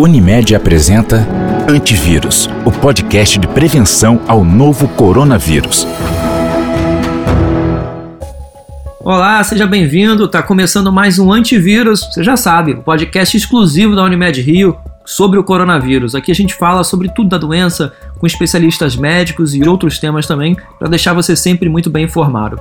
Unimed apresenta Antivírus, o podcast de prevenção ao novo coronavírus. Olá, seja bem-vindo. Está começando mais um Antivírus. Você já sabe, um podcast exclusivo da Unimed Rio sobre o coronavírus. Aqui a gente fala sobre tudo da doença, com especialistas médicos e outros temas também, para deixar você sempre muito bem informado.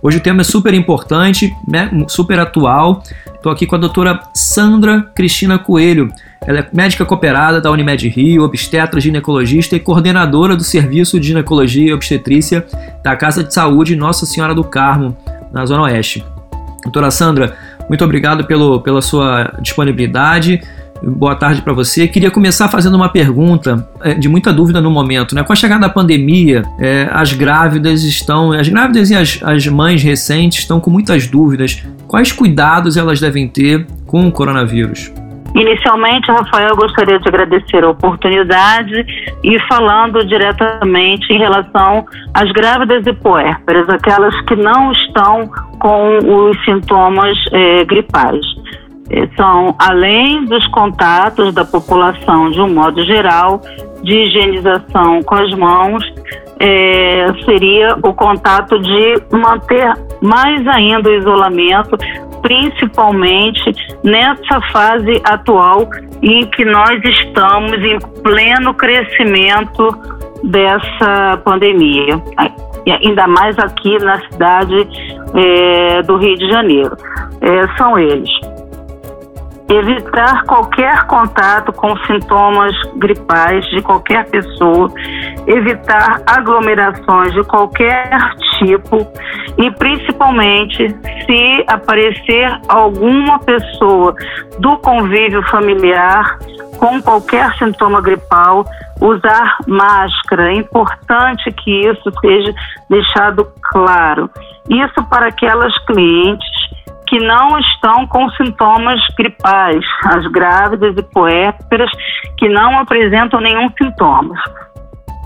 Hoje o tema é super importante, né, super atual. Estou aqui com a doutora Sandra Cristina Coelho. Ela é médica cooperada da Unimed Rio, obstetra, ginecologista e coordenadora do Serviço de Ginecologia e Obstetrícia da Casa de Saúde Nossa Senhora do Carmo, na Zona Oeste. Doutora Sandra, muito obrigado pelo, pela sua disponibilidade. Boa tarde para você. Queria começar fazendo uma pergunta é, de muita dúvida no momento. Né? Com a chegada da pandemia, é, as grávidas estão, as grávidas e as, as mães recentes estão com muitas dúvidas. Quais cuidados elas devem ter com o coronavírus? Inicialmente, Rafael, gostaria de agradecer a oportunidade e falando diretamente em relação às grávidas e puérperas, aquelas que não estão com os sintomas é, gripais. É, são, além dos contatos da população de um modo geral, de higienização com as mãos, é, seria o contato de manter mais ainda o isolamento, principalmente nessa fase atual em que nós estamos em pleno crescimento dessa pandemia, ainda mais aqui na cidade é, do Rio de Janeiro. É, são eles evitar qualquer contato com sintomas gripais de qualquer pessoa, evitar aglomerações de qualquer tipo e principalmente se aparecer alguma pessoa do convívio familiar com qualquer sintoma gripal, usar máscara. É importante que isso seja deixado claro. Isso para aquelas clientes que não estão com sintomas gripais, as grávidas e puérperas que não apresentam nenhum sintoma.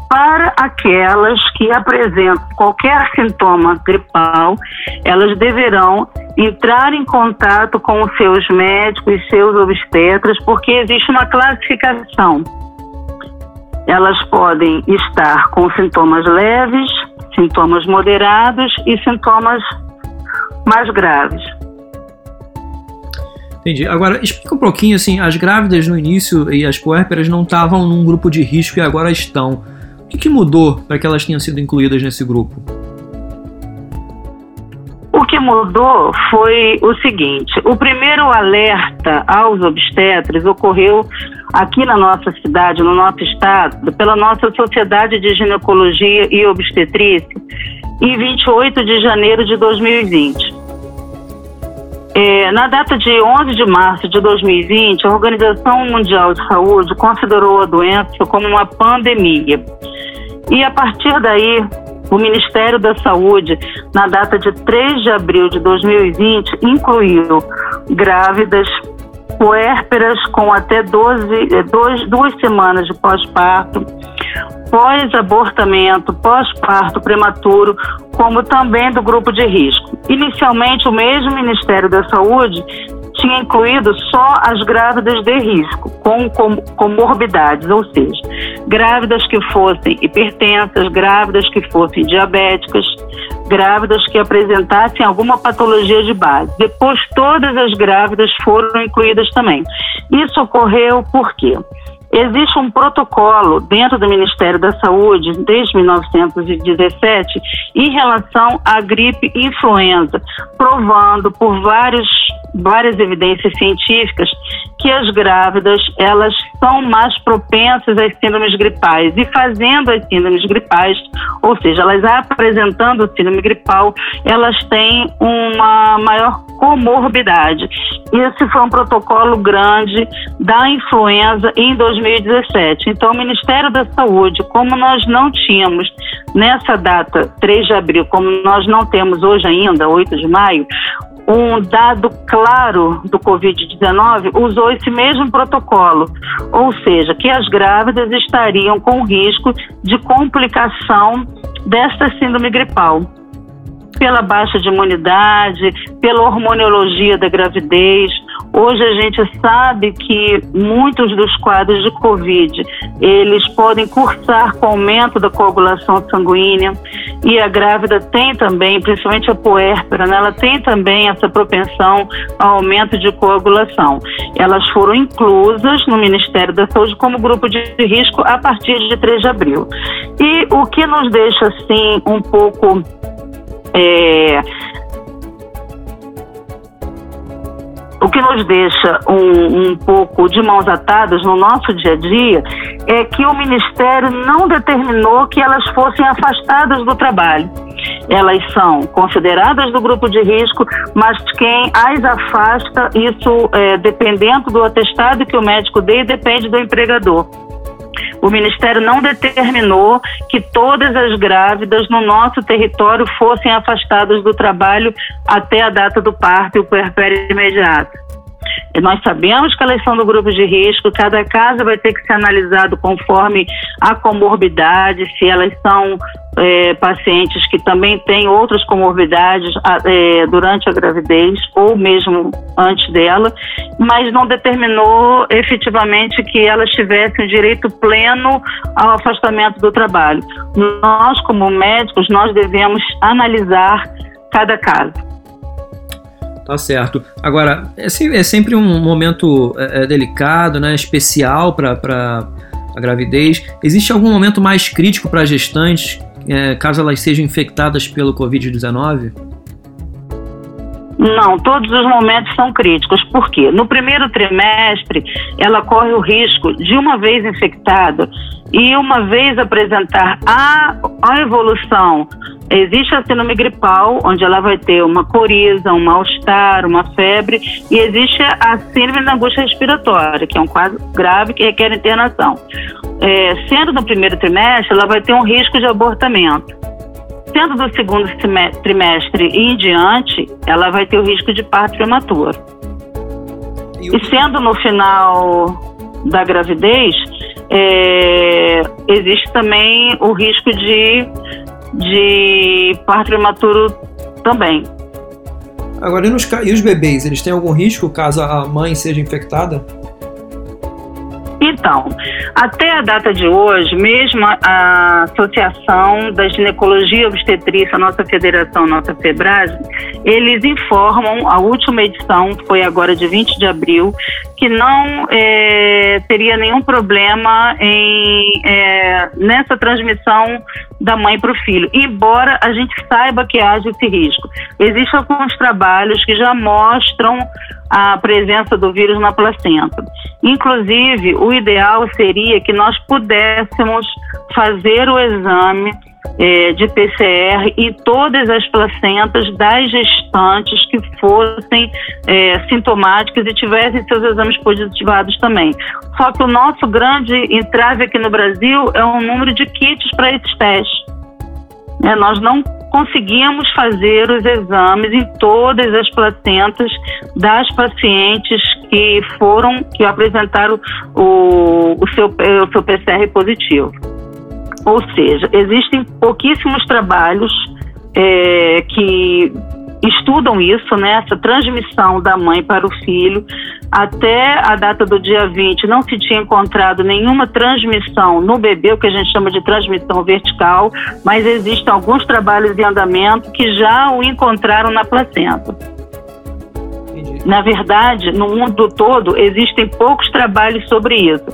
Para aquelas que apresentam qualquer sintoma gripal, elas deverão entrar em contato com os seus médicos e seus obstetras, porque existe uma classificação. Elas podem estar com sintomas leves, sintomas moderados e sintomas mais graves. Entendi. Agora, explica um pouquinho, assim, as grávidas no início e as puérperas não estavam num grupo de risco e agora estão. O que, que mudou para que elas tenham sido incluídas nesse grupo? O que mudou foi o seguinte: o primeiro alerta aos obstetras ocorreu aqui na nossa cidade, no nosso estado, pela nossa Sociedade de Ginecologia e Obstetrícia, em 28 de janeiro de 2020. É, na data de 11 de março de 2020, a Organização Mundial de Saúde considerou a doença como uma pandemia. E a partir daí, o Ministério da Saúde, na data de 3 de abril de 2020, incluiu grávidas, puérperas com até 12, é, dois, duas semanas de pós-parto, pós-abortamento, pós-parto prematuro, como também do grupo de risco. Inicialmente, o mesmo Ministério da Saúde tinha incluído só as grávidas de risco, com, com comorbidades, ou seja, grávidas que fossem hipertensas, grávidas que fossem diabéticas, grávidas que apresentassem alguma patologia de base. Depois, todas as grávidas foram incluídas também. Isso ocorreu por quê? Existe um protocolo dentro do Ministério da Saúde, desde 1917, em relação à gripe influenza, provando por vários, várias evidências científicas que as grávidas elas são mais propensas às síndromes gripais e fazendo as síndromes gripais, ou seja, elas apresentando síndrome gripal, elas têm uma maior comorbidade. Esse foi um protocolo grande da influenza em 2017. Então, o Ministério da Saúde, como nós não tínhamos nessa data, 3 de abril, como nós não temos hoje ainda, 8 de maio, um dado claro do Covid-19, usou esse mesmo protocolo, ou seja, que as grávidas estariam com risco de complicação desta síndrome gripal. Pela baixa de imunidade, pela hormoniologia da gravidez, Hoje a gente sabe que muitos dos quadros de Covid, eles podem cursar com aumento da coagulação sanguínea e a grávida tem também, principalmente a puérpera, né, ela tem também essa propensão ao aumento de coagulação. Elas foram inclusas no Ministério da Saúde como grupo de risco a partir de 3 de abril. E o que nos deixa, assim, um pouco. É, o que nos deixa um, um, pouco de mãos atadas no nosso dia a dia é que o Ministério não determinou que elas fossem afastadas do trabalho. Elas são consideradas do grupo de risco, mas quem as afasta, isso é, dependendo do atestado que o médico dê, depende do empregador. O Ministério não determinou que todas as grávidas no nosso território fossem afastadas do trabalho até a data do parto e o puerpério imediato. Nós sabemos que elas são do grupo de risco, cada caso vai ter que ser analisado conforme a comorbidade, se elas são é, pacientes que também têm outras comorbidades é, durante a gravidez ou mesmo antes dela, mas não determinou efetivamente que elas tivessem direito pleno ao afastamento do trabalho. Nós, como médicos, nós devemos analisar cada caso. Tá certo. Agora, é, é sempre um momento é, é delicado, né, especial para a gravidez. Existe algum momento mais crítico para gestantes, é, caso elas sejam infectadas pelo Covid-19? Não, todos os momentos são críticos. Por quê? No primeiro trimestre, ela corre o risco de, uma vez infectada e uma vez apresentar a, a evolução Existe a síndrome gripal, onde ela vai ter uma coriza, um mal-estar, uma febre, e existe a síndrome da angústia respiratória, que é um quadro grave que requer internação. É, sendo no primeiro trimestre, ela vai ter um risco de abortamento. Sendo do segundo trimestre e em diante, ela vai ter o risco de parto prematuro. E sendo no final da gravidez, é, existe também o risco de de parto prematuro também. Agora, e, nos, e os bebês, eles têm algum risco caso a mãe seja infectada? Então, até a data de hoje, mesmo a Associação da Ginecologia Obstetrícia, nossa federação, nossa FEBRAS, eles informam, a última edição foi agora de 20 de abril, que não é, teria nenhum problema em, é, nessa transmissão da mãe para o filho, embora a gente saiba que haja esse risco. Existem alguns trabalhos que já mostram a presença do vírus na placenta. Inclusive, o ideal seria que nós pudéssemos fazer o exame é, de PCR e todas as placentas das gestantes que fossem é, sintomáticas e tivessem seus exames positivados também. Só que o nosso grande entrave aqui no Brasil é o número de kits para esses testes. É, nós não conseguimos fazer os exames em todas as placentas das pacientes que foram, que apresentaram o, o, seu, o seu PCR positivo. Ou seja, existem pouquíssimos trabalhos é, que estudam isso, né, essa transmissão da mãe para o filho. Até a data do dia 20 não se tinha encontrado nenhuma transmissão no bebê, o que a gente chama de transmissão vertical, mas existem alguns trabalhos em andamento que já o encontraram na placenta. Na verdade, no mundo todo, existem poucos trabalhos sobre isso.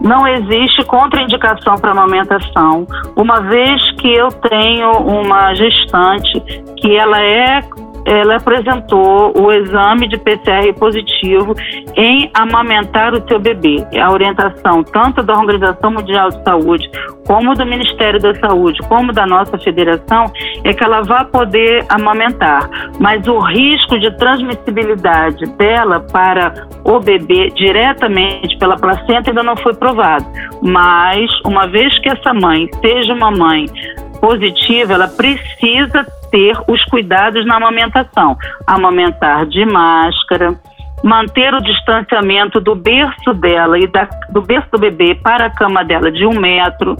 Não existe contraindicação para amamentação, uma vez que eu tenho uma gestante que ela é ela apresentou o exame de PCR positivo em amamentar o seu bebê. A orientação tanto da Organização Mundial de Saúde, como do Ministério da Saúde, como da nossa federação, é que ela vá poder amamentar. Mas o risco de transmissibilidade dela para o bebê diretamente pela placenta ainda não foi provado. Mas, uma vez que essa mãe seja uma mãe positiva, ela precisa ter os cuidados na amamentação. Amamentar de máscara, manter o distanciamento do berço dela e da, do berço do bebê para a cama dela de um metro,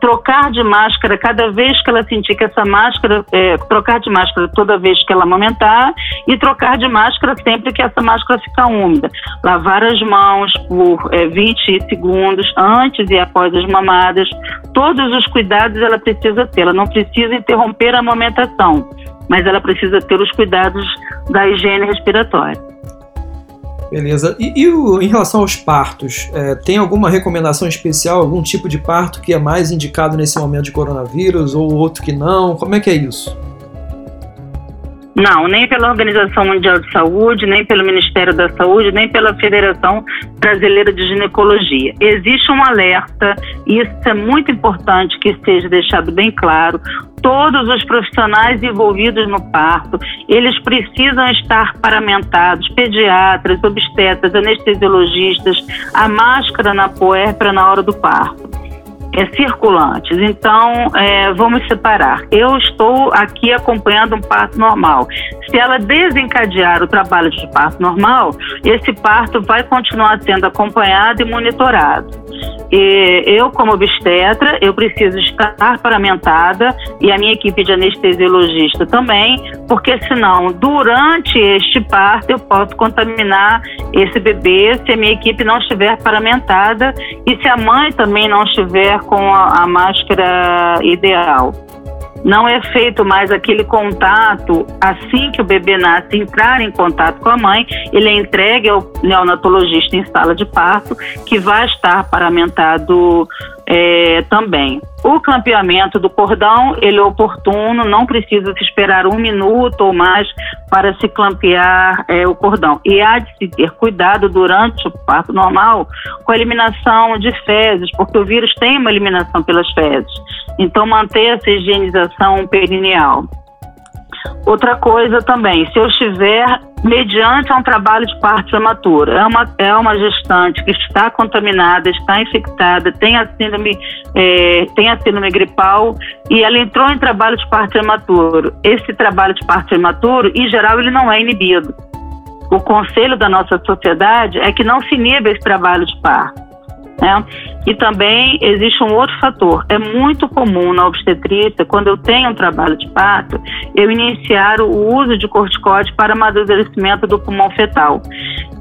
trocar de máscara cada vez que ela sentir que essa máscara, é, trocar de máscara toda vez que ela amamentar e trocar de máscara sempre que essa máscara ficar úmida. Lavar as mãos por é, 20 segundos antes e após as mamadas. Todos os cuidados ela precisa ter, ela não precisa interromper a amamentação, mas ela precisa ter os cuidados da higiene respiratória. Beleza. E, e o, em relação aos partos, é, tem alguma recomendação especial, algum tipo de parto que é mais indicado nesse momento de coronavírus ou outro que não? Como é que é isso? Não, nem pela Organização Mundial de Saúde, nem pelo Ministério da Saúde, nem pela Federação Brasileira de Ginecologia. Existe um alerta, e isso é muito importante que seja deixado bem claro. Todos os profissionais envolvidos no parto, eles precisam estar paramentados, pediatras, obstetras, anestesiologistas, a máscara na puérpera na hora do parto é, circulantes. Então, é, vamos separar. Eu estou aqui acompanhando um parto normal. Se ela desencadear o trabalho de parto normal, esse parto vai continuar sendo acompanhado e monitorado. E eu, como obstetra, eu preciso estar paramentada e a minha equipe de anestesiologista também, porque senão, durante este parto, eu posso contaminar esse bebê se a minha equipe não estiver paramentada e se a mãe também não estiver com a, a máscara ideal. Não é feito mais aquele contato assim que o bebê nasce, entrar em contato com a mãe, ele é entregue ao neonatologista em sala de parto, que vai estar paramentado é, também. O clampeamento do cordão, ele é oportuno, não precisa se esperar um minuto ou mais para se clampear é, o cordão. E há de se ter cuidado durante o parto normal com a eliminação de fezes, porque o vírus tem uma eliminação pelas fezes. Então, manter essa higienização perineal. Outra coisa também, se eu estiver mediante um trabalho de parto prematuro, é uma, é uma gestante que está contaminada, está infectada, tem a síndrome, é, tem a síndrome gripal e ela entrou em trabalho de parto prematuro. Esse trabalho de parto prematuro, em geral, ele não é inibido. O conselho da nossa sociedade é que não se iniba esse trabalho de parto. Né? E também existe um outro fator. É muito comum na obstetrícia, quando eu tenho um trabalho de parto, eu iniciar o uso de corticóide para amadurecimento do pulmão fetal.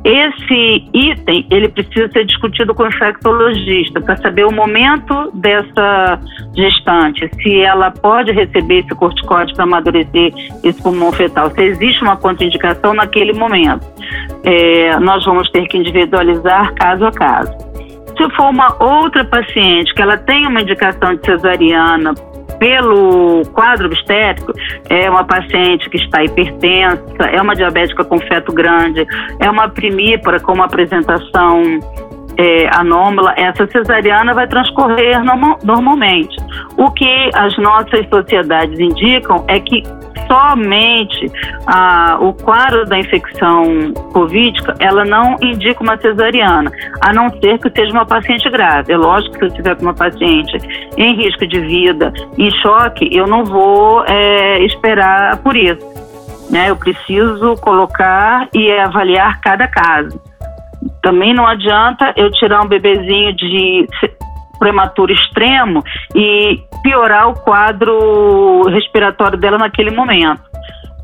Esse item, ele precisa ser discutido com o infectologista para saber o momento dessa gestante, se ela pode receber esse corticóide para amadurecer esse pulmão fetal, se existe uma contraindicação naquele momento. É, nós vamos ter que individualizar caso a caso. Se for uma outra paciente que ela tem uma indicação de cesariana pelo quadro obstétrico, é uma paciente que está hipertensa, é uma diabética com feto grande, é uma primípara com uma apresentação é, anômala, essa cesariana vai transcorrer normalmente. O que as nossas sociedades indicam é que somente ah, o quadro da infecção covídica, ela não indica uma cesariana, a não ser que seja uma paciente grave. É lógico que se eu tiver uma paciente em risco de vida, em choque, eu não vou é, esperar por isso. Né? Eu preciso colocar e avaliar cada caso. Também não adianta eu tirar um bebezinho de prematuro extremo e piorar o quadro respiratório dela naquele momento.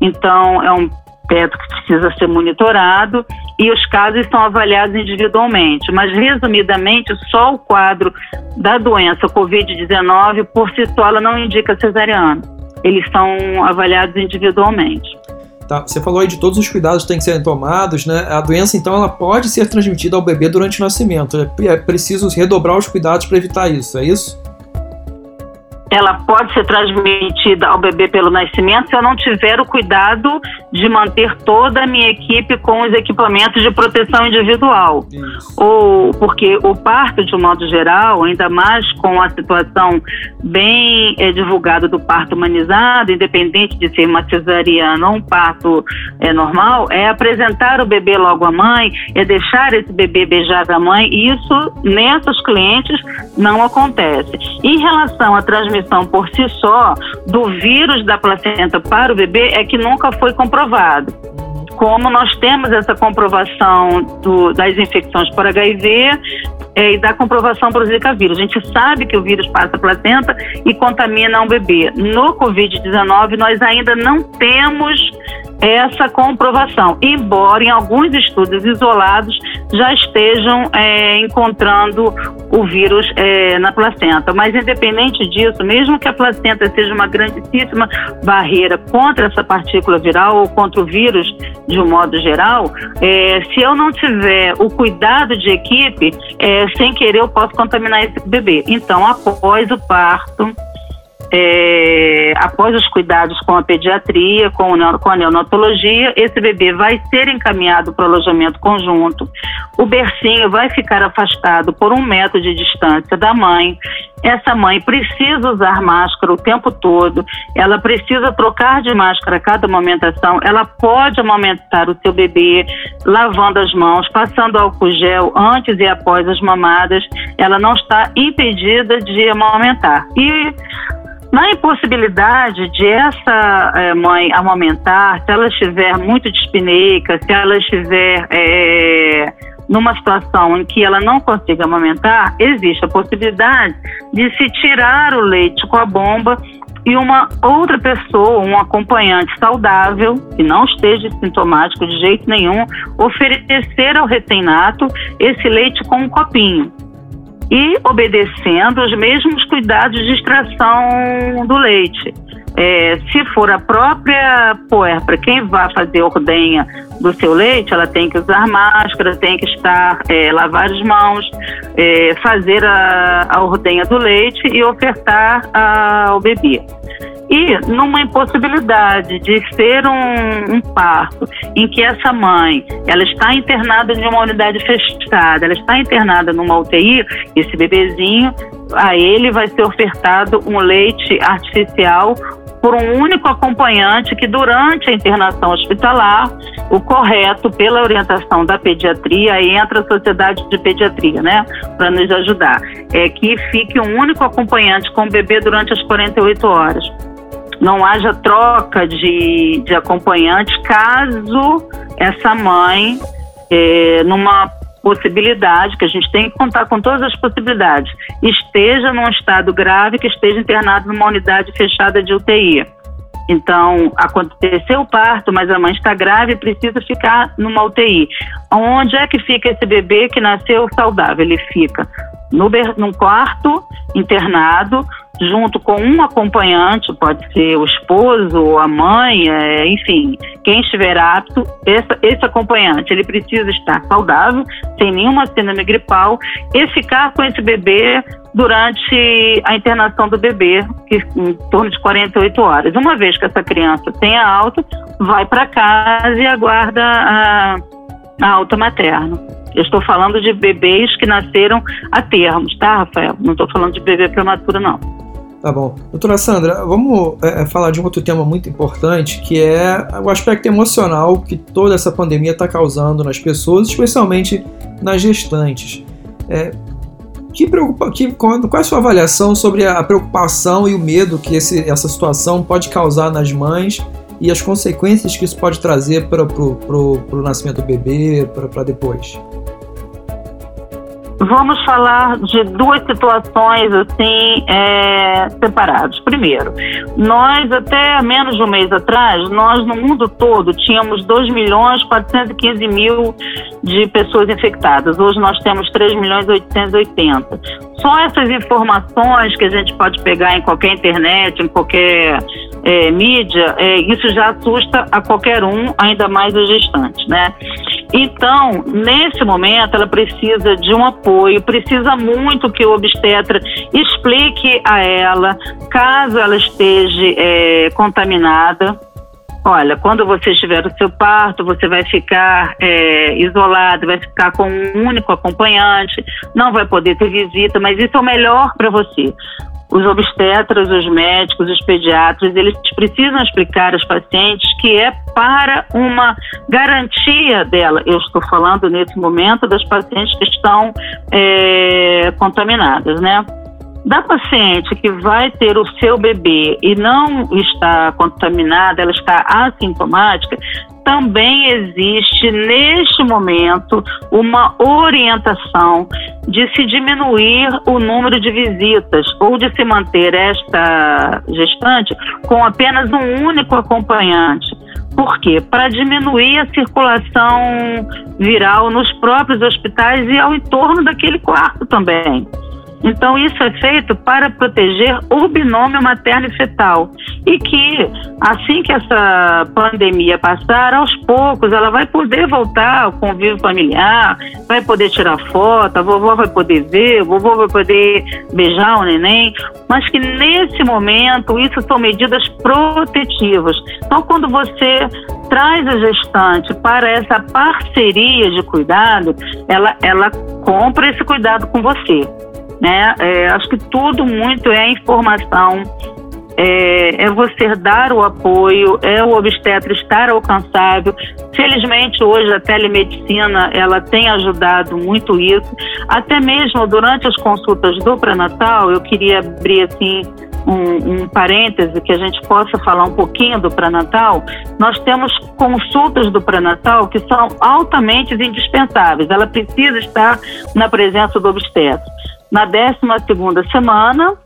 Então, é um feto que precisa ser monitorado e os casos são avaliados individualmente. Mas, resumidamente, só o quadro da doença Covid-19, por si só, ela não indica cesariana. Eles são avaliados individualmente. Tá, você falou aí de todos os cuidados que têm que ser tomados, né? A doença, então, ela pode ser transmitida ao bebê durante o nascimento. É, é preciso redobrar os cuidados para evitar isso, é isso? Ela pode ser transmitida ao bebê pelo nascimento se eu não tiver o cuidado de manter toda a minha equipe com os equipamentos de proteção individual. Isso. Ou porque o parto, de um modo geral, ainda mais com a situação bem é, divulgada do parto humanizado, independente de ser uma cesariana ou um parto é, normal, é apresentar o bebê logo à mãe, é deixar esse bebê beijar a mãe, e isso nessas clientes não acontece. Em relação à transmissão transmissão por si só do vírus da placenta para o bebê é que nunca foi comprovado. como nós temos essa comprovação do, das infecções por HIV é, e da comprovação para o Zika vírus. A gente sabe que o vírus passa a placenta e contamina um bebê. No Covid-19, nós ainda não temos essa comprovação, embora em alguns estudos isolados já estejam é, encontrando o vírus é, na placenta. Mas, independente disso, mesmo que a placenta seja uma grandíssima barreira contra essa partícula viral ou contra o vírus de um modo geral, é, se eu não tiver o cuidado de equipe, é, sem querer eu posso contaminar esse bebê. Então, após o parto, é, após os cuidados com a pediatria, com, com a neonatologia, esse bebê vai ser encaminhado para o alojamento conjunto. O bercinho vai ficar afastado por um metro de distância da mãe. Essa mãe precisa usar máscara o tempo todo, ela precisa trocar de máscara a cada amamentação, ela pode amamentar o seu bebê lavando as mãos, passando álcool gel antes e após as mamadas, ela não está impedida de amamentar. E na impossibilidade de essa é, mãe amamentar, se ela estiver muito dispineica, se ela estiver é, numa situação em que ela não consiga amamentar, existe a possibilidade de se tirar o leite com a bomba e uma outra pessoa, um acompanhante saudável, que não esteja sintomático de jeito nenhum, oferecer ao recém-nato esse leite com um copinho e obedecendo os mesmos cuidados de extração do leite. É, se for a própria puerpera quem vai fazer ordenha do seu leite, ela tem que usar máscara, tem que estar, é, lavar as mãos, é, fazer a, a ordenha do leite e ofertar ao bebê. E numa impossibilidade de ser um, um, parto em que essa mãe ela está internada em uma unidade fechada, ela está internada numa UTI, esse bebezinho, a ele vai ser ofertado um leite artificial por um único acompanhante que durante a internação hospitalar, o correto pela orientação da pediatria, aí entra a sociedade de pediatria, né, para nos ajudar, é que fique um único acompanhante com o bebê durante as 48 horas não haja troca de, de acompanhante caso essa mãe, é, numa possibilidade, que a gente tem que contar com todas as possibilidades, esteja num estado grave, que esteja internado numa unidade fechada de UTI. Então, aconteceu o parto, mas a mãe está grave e precisa ficar numa UTI. Onde é que fica esse bebê que nasceu saudável? Ele fica no, num quarto internado, junto com um acompanhante, pode ser o esposo, a mãe, é, enfim, quem estiver apto, esse, esse acompanhante, ele precisa estar saudável, sem nenhuma síndrome gripal, e ficar com esse bebê durante a internação do bebê, que, em torno de 48 horas. Uma vez que essa criança tenha alta, vai para casa e aguarda a, a alta materna. Eu estou falando de bebês que nasceram a termos, tá, Rafael? Não estou falando de bebê prematuro, não. Tá bom. Doutora Sandra, vamos é, é, falar de um outro tema muito importante, que é o aspecto emocional que toda essa pandemia está causando nas pessoas, especialmente nas gestantes. É, que preocupa, que, qual é a sua avaliação sobre a preocupação e o medo que esse, essa situação pode causar nas mães e as consequências que isso pode trazer para o nascimento do bebê, para depois? Vamos falar de duas situações assim é, separadas. Primeiro, nós até menos de um mês atrás, nós no mundo todo tínhamos 2 milhões 415 mil de pessoas infectadas. Hoje nós temos 3 milhões 880. Só essas informações que a gente pode pegar em qualquer internet, em qualquer é, mídia, é, isso já assusta a qualquer um, ainda mais os gestantes, né? Então, nesse momento, ela precisa de um apoio, precisa muito que o obstetra explique a ela, caso ela esteja é, contaminada. Olha, quando você estiver no seu parto, você vai ficar é, isolado, vai ficar com um único acompanhante, não vai poder ter visita, mas isso é o melhor para você os obstetras, os médicos, os pediatras, eles precisam explicar aos pacientes que é para uma garantia dela. Eu estou falando nesse momento das pacientes que estão é, contaminadas, né? Da paciente que vai ter o seu bebê e não está contaminada, ela está assintomática, também existe neste momento uma orientação de se diminuir o número de visitas ou de se manter esta gestante com apenas um único acompanhante. Por quê? Para diminuir a circulação viral nos próprios hospitais e ao entorno daquele quarto também. Então, isso é feito para proteger o binômio materno e fetal. E que, assim que essa pandemia passar, aos poucos ela vai poder voltar ao convívio familiar, vai poder tirar foto, a vovó vai poder ver, o vovô vai poder beijar o neném, mas que nesse momento isso são medidas protetivas. Então, quando você traz a gestante para essa parceria de cuidado, ela, ela compra esse cuidado com você né? É, acho que tudo muito é informação, é, é, você dar o apoio, é o obstetra estar alcançável. Felizmente hoje a telemedicina ela tem ajudado muito isso. Até mesmo durante as consultas do pré-natal, eu queria abrir assim um, um parêntese que a gente possa falar um pouquinho do pré-natal. Nós temos consultas do pré-natal que são altamente indispensáveis. Ela precisa estar na presença do obstetra na 12 segunda semana,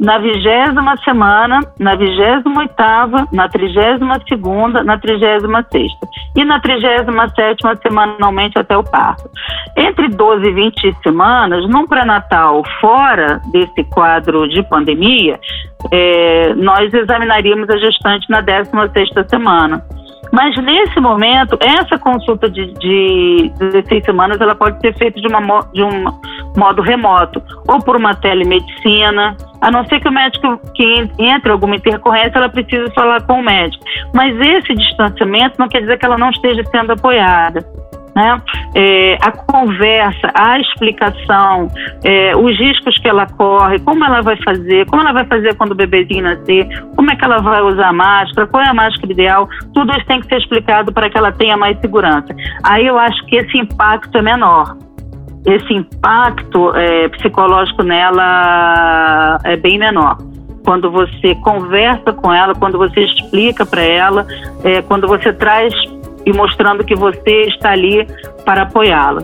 na vigésima semana, na vigésima oitava, na trigésima segunda, na trigésima sexta e na trigésima sétima semanalmente até o parto. Entre 12 e 20 semanas, num pré-natal fora desse quadro de pandemia, é, nós examinaríamos a gestante na 16 sexta semana. Mas nesse momento, essa consulta de, de 16 semanas ela pode ser feita de, uma, de um modo remoto, ou por uma telemedicina, a não ser que o médico que entre alguma intercorrência, ela precise falar com o médico. Mas esse distanciamento não quer dizer que ela não esteja sendo apoiada. Né? É, a conversa, a explicação, é, os riscos que ela corre, como ela vai fazer, como ela vai fazer quando o bebezinho nascer, como é que ela vai usar a máscara, qual é a máscara ideal, tudo isso tem que ser explicado para que ela tenha mais segurança. Aí eu acho que esse impacto é menor. Esse impacto é, psicológico nela é bem menor quando você conversa com ela, quando você explica para ela, é, quando você traz e mostrando que você está ali para apoiá-la.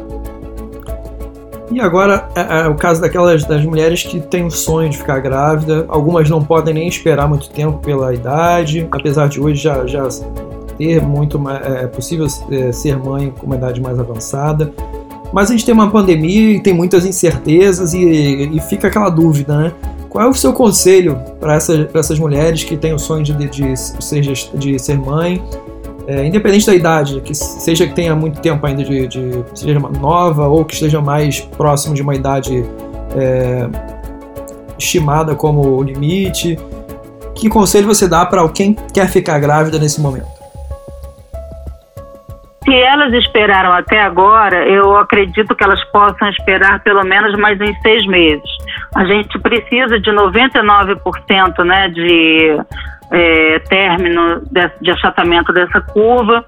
E agora é, é, o caso daquelas das mulheres que têm o sonho de ficar grávida. Algumas não podem nem esperar muito tempo pela idade, apesar de hoje já, já ter muito é, é possível é, ser mãe com uma idade mais avançada. Mas a gente tem uma pandemia e tem muitas incertezas e, e fica aquela dúvida, né? Qual é o seu conselho para essa, essas mulheres que têm o sonho de, de, de, ser, de ser mãe é, independente da idade, que seja que tenha muito tempo ainda de, de seja nova ou que esteja mais próximo de uma idade é, estimada como o limite, que conselho você dá para quem quer ficar grávida nesse momento? Se elas esperaram até agora, eu acredito que elas possam esperar pelo menos mais uns seis meses. A gente precisa de 99% né, de é, término de, de achatamento dessa curva.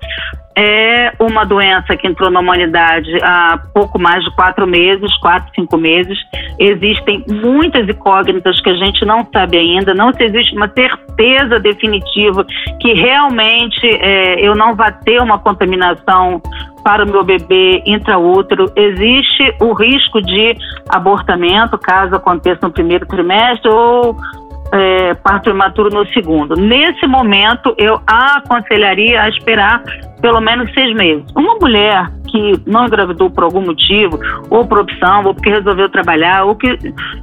É uma doença que entrou na humanidade há pouco mais de quatro meses, quatro, cinco meses. Existem muitas incógnitas que a gente não sabe ainda, não se existe uma certeza definitiva que realmente é, eu não vá ter uma contaminação para o meu bebê intraútero. Existe o risco de abortamento, caso aconteça no primeiro trimestre, ou é, parto prematuro no segundo. Nesse momento, eu aconselharia a esperar pelo menos seis meses. Uma mulher que não engravidou por algum motivo, ou por opção, ou porque resolveu trabalhar, ou que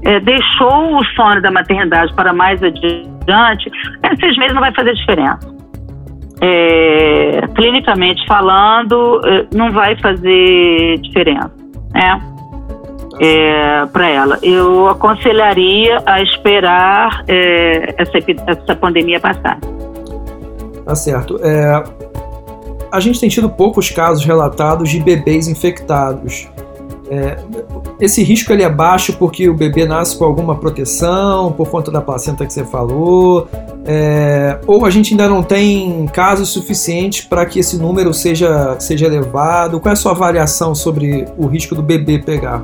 é, deixou o sonho da maternidade para mais adiante, é, seis meses não vai fazer diferença. É, clinicamente falando, é, não vai fazer diferença. Né? É, para ela. Eu aconselharia a esperar é, essa, essa pandemia passar. Tá certo. É, a gente tem tido poucos casos relatados de bebês infectados. É, esse risco ele é baixo porque o bebê nasce com alguma proteção, por conta da placenta que você falou, é, ou a gente ainda não tem casos suficientes para que esse número seja, seja elevado? Qual é a sua avaliação sobre o risco do bebê pegar?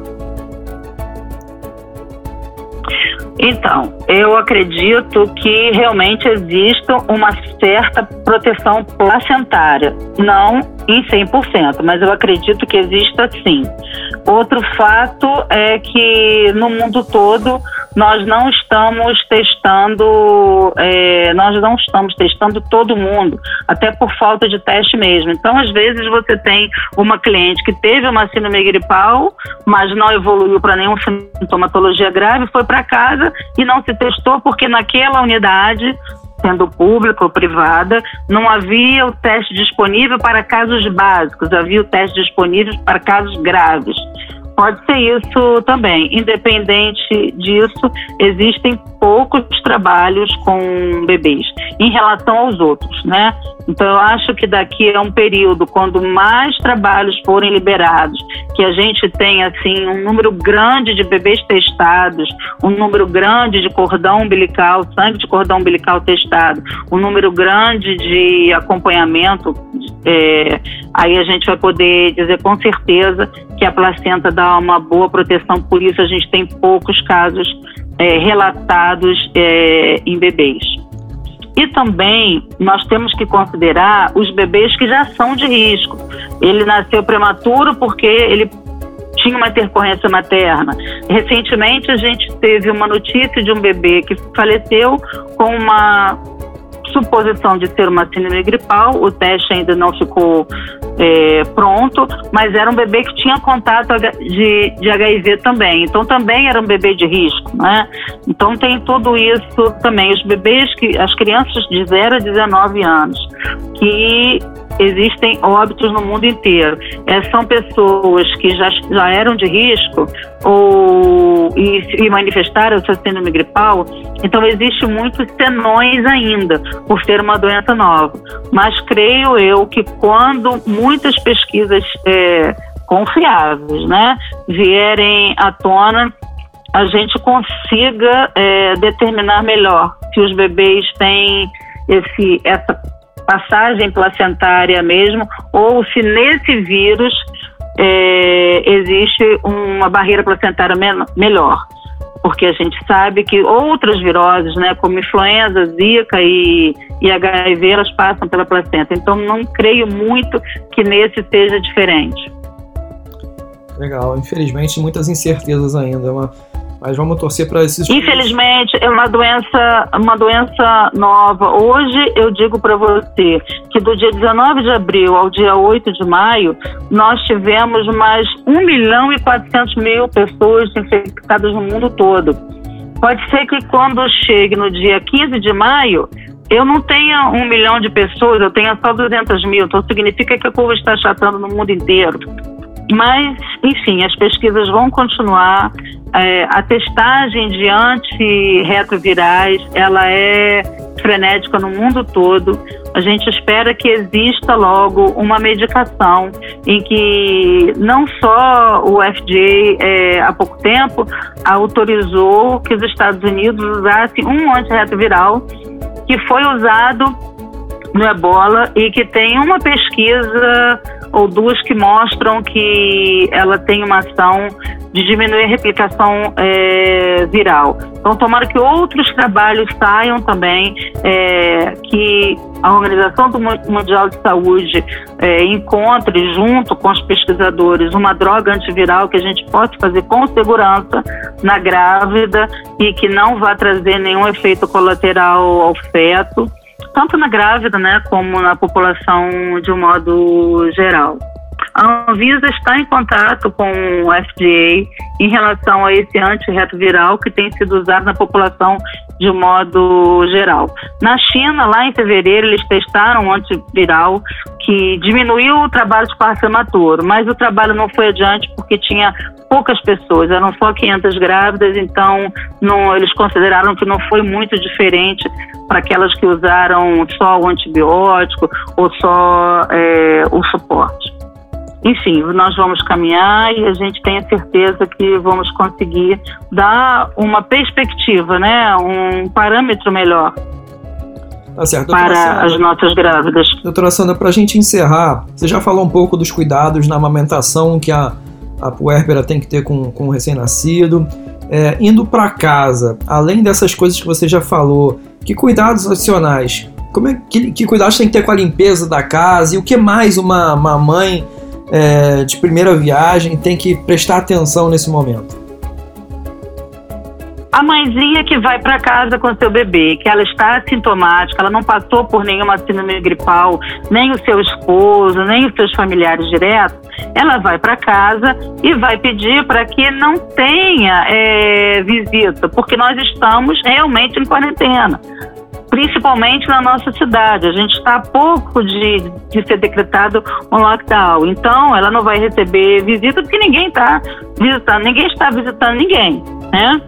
Então, eu acredito que realmente existe uma certa proteção placentária. Não em 100%, mas eu acredito que exista sim. Outro fato é que no mundo todo nós não estamos testando, é, nós não estamos testando todo mundo, até por falta de teste mesmo. Então, às vezes, você tem uma cliente que teve uma síndrome gripal, mas não evoluiu para nenhuma sintomatologia grave, foi para casa e não se testou porque naquela unidade sendo pública ou privada, não havia o teste disponível para casos básicos, havia o teste disponível para casos graves. Pode ser isso também. Independente disso, existem poucos trabalhos com bebês em relação aos outros, né? Então eu acho que daqui a um período, quando mais trabalhos forem liberados, que a gente tenha assim um número grande de bebês testados, um número grande de cordão umbilical, sangue de cordão umbilical testado, um número grande de acompanhamento, é, aí a gente vai poder dizer com certeza que a placenta dá uma boa proteção, por isso a gente tem poucos casos é, relatados é, em bebês. E também nós temos que considerar os bebês que já são de risco. Ele nasceu prematuro porque ele tinha uma intercorrência materna. Recentemente a gente teve uma notícia de um bebê que faleceu com uma suposição de ser uma síndrome gripal, o teste ainda não ficou é, pronto, mas era um bebê que tinha contato de, de HIV também, então também era um bebê de risco, né? Então tem tudo isso também, os bebês, que as crianças de 0 a 19 anos, que existem óbitos no mundo inteiro. É, são pessoas que já, já eram de risco ou, e, e manifestaram sua síndrome gripal, então existe muitos senões ainda, por ser uma doença nova. Mas creio eu que quando muitas pesquisas é, confiáveis né, vierem à tona, a gente consiga é, determinar melhor se os bebês têm esse, essa passagem placentária mesmo, ou se nesse vírus é, existe uma barreira placentária melhor. Porque a gente sabe que outras viroses, né, como influenza, zika e, e HIV, elas passam pela placenta. Então, não creio muito que nesse seja diferente. Legal. Infelizmente, muitas incertezas ainda. É uma mas vamos torcer para esses. Infelizmente, é uma doença, uma doença nova. Hoje eu digo para você que do dia 19 de abril ao dia 8 de maio, nós tivemos mais 1 milhão e 400 mil pessoas infectadas no mundo todo. Pode ser que quando chegue no dia 15 de maio, eu não tenha um milhão de pessoas, eu tenha só 200 mil. Então significa que a curva está achatando no mundo inteiro. Mas, enfim, as pesquisas vão continuar. É, a testagem de antirretrovirais, ela é frenética no mundo todo. A gente espera que exista logo uma medicação em que não só o FDA, é, há pouco tempo, autorizou que os Estados Unidos usassem um antirretroviral que foi usado no ebola e que tem uma pesquisa ou duas que mostram que ela tem uma ação de diminuir a replicação é, viral. Então, tomara que outros trabalhos saiam também, é, que a Organização Mundial de Saúde é, encontre, junto com os pesquisadores, uma droga antiviral que a gente possa fazer com segurança na grávida e que não vá trazer nenhum efeito colateral ao feto tanto na grávida, né, como na população de um modo geral. A Anvisa está em contato com o FDA em relação a esse antirretroviral que tem sido usado na população de um modo geral. Na China, lá em fevereiro, eles testaram um antiviral que diminuiu o trabalho de parto prematuro, mas o trabalho não foi adiante porque tinha poucas pessoas, eram só 500 grávidas, então não, eles consideraram que não foi muito diferente para aquelas que usaram só o antibiótico ou só é, o suporte. Enfim, nós vamos caminhar e a gente tem a certeza que vamos conseguir dar uma perspectiva, né, um parâmetro melhor Tá certo. para Sandra, as nossas grávidas. Doutora Sandra, para a gente encerrar, você já falou um pouco dos cuidados na amamentação que a, a puérpera tem que ter com, com o recém-nascido. É, indo para casa, além dessas coisas que você já falou, que cuidados adicionais? Como é, que, que cuidados tem que ter com a limpeza da casa? E o que mais uma, uma mãe é, de primeira viagem tem que prestar atenção nesse momento? A mãezinha que vai para casa com seu bebê, que ela está assintomática, ela não passou por nenhuma síndrome gripal, nem o seu esposo, nem os seus familiares diretos, ela vai para casa e vai pedir para que não tenha é, visita, porque nós estamos realmente em quarentena principalmente na nossa cidade. A gente está a pouco de, de ser decretado um lockdown. Então, ela não vai receber visita porque ninguém está visitando, ninguém está visitando ninguém, né?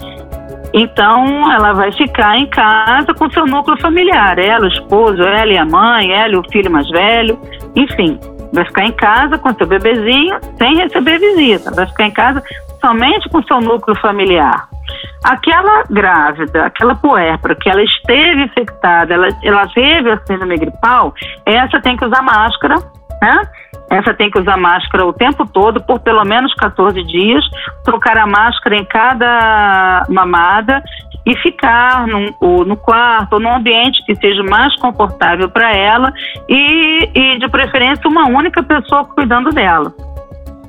Então, ela vai ficar em casa com seu núcleo familiar, ela, o esposo, ela e a mãe, ela e o filho mais velho, enfim, vai ficar em casa com seu bebezinho sem receber visita, vai ficar em casa somente com seu núcleo familiar. Aquela grávida, aquela puérpera que ela esteve infectada, ela, ela teve a síndrome gripal, essa tem que usar máscara, né? Essa tem que usar máscara o tempo todo, por pelo menos 14 dias, trocar a máscara em cada mamada e ficar no, no quarto ou num ambiente que seja mais confortável para ela e, e, de preferência, uma única pessoa cuidando dela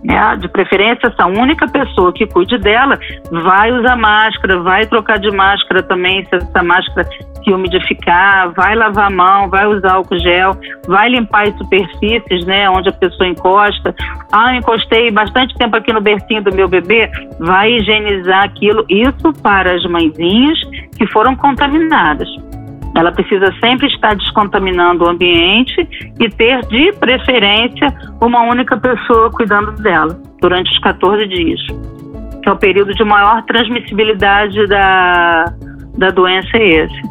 né? De preferência, essa única pessoa que cuide dela vai usar máscara, vai trocar de máscara também, se essa máscara se umidificar, vai lavar a mão, vai usar álcool gel, vai limpar as superfícies, né? Onde a pessoa encosta. Ah, encostei bastante tempo aqui no bercinho do meu bebê, vai higienizar aquilo. Isso para as mãezinhas que foram contaminadas. Ela precisa sempre estar descontaminando o ambiente e ter, de preferência, uma única pessoa cuidando dela durante os 14 dias, que é o período de maior transmissibilidade da, da doença é esse,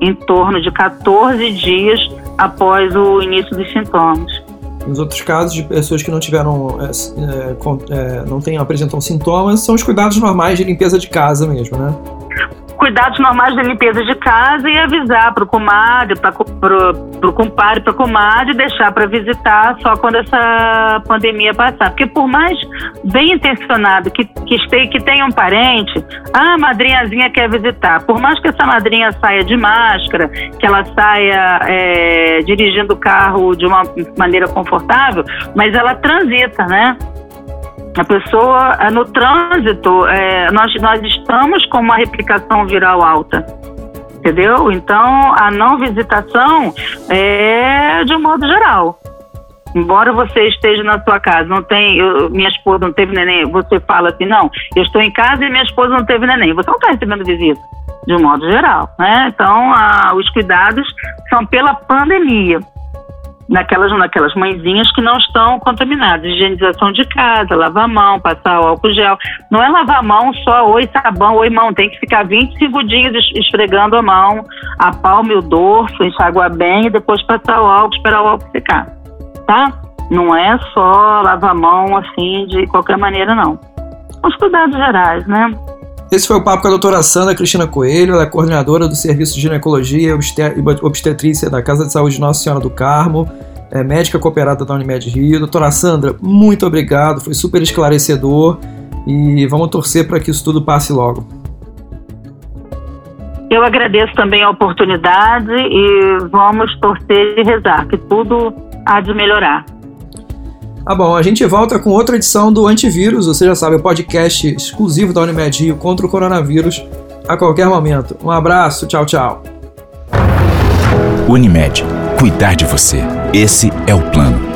em torno de 14 dias após o início dos sintomas. Nos outros casos de pessoas que não tiveram, é, é, é não têm, apresentam sintomas, são os cuidados normais de limpeza de casa mesmo, né? Cuidados normais de limpeza de casa e avisar para o comadre, para o compadre, para a comadre, deixar para visitar só quando essa pandemia passar. Porque por mais bem intencionado que, que, esteja, que tenha um parente, a madrinhazinha quer visitar. Por mais que essa madrinha saia de máscara, que ela saia é, dirigindo o carro de uma maneira confortável, mas ela transita, né? A pessoa, é, no trânsito, é, nós, nós estamos com uma replicação viral alta. Entendeu? Então, a não visitação é de um modo geral. Embora você esteja na sua casa, não tem, eu, minha esposa não teve neném, você fala assim, não, eu estou em casa e minha esposa não teve neném. Você não está recebendo visita, de um modo geral, né? Então, a, os cuidados são pela pandemia naquelas, naquelas mãezinhas que não estão contaminadas. Higienização de casa, lavar a mão, passar o álcool gel. Não é lavar a mão só oi sabão, oi mão. Tem que ficar 25 dias esfregando a mão, a palma e o dorso, enxaguar bem e depois passar o álcool, esperar o álcool secar. Tá? Não é só lavar a mão assim de qualquer maneira, não. Os cuidados gerais, né? Esse foi o papo com a doutora Sandra Cristina Coelho, ela é coordenadora do Serviço de Ginecologia e Obstetrícia da Casa de Saúde Nossa Senhora do Carmo, é médica cooperada da Unimed Rio. Doutora Sandra, muito obrigado, foi super esclarecedor e vamos torcer para que isso tudo passe logo. Eu agradeço também a oportunidade e vamos torcer e rezar que tudo há de melhorar. Tá bom, a gente volta com outra edição do Antivírus, você já sabe, o podcast exclusivo da Unimed Rio contra o coronavírus a qualquer momento. Um abraço, tchau, tchau. Unimed, cuidar de você. Esse é o plano.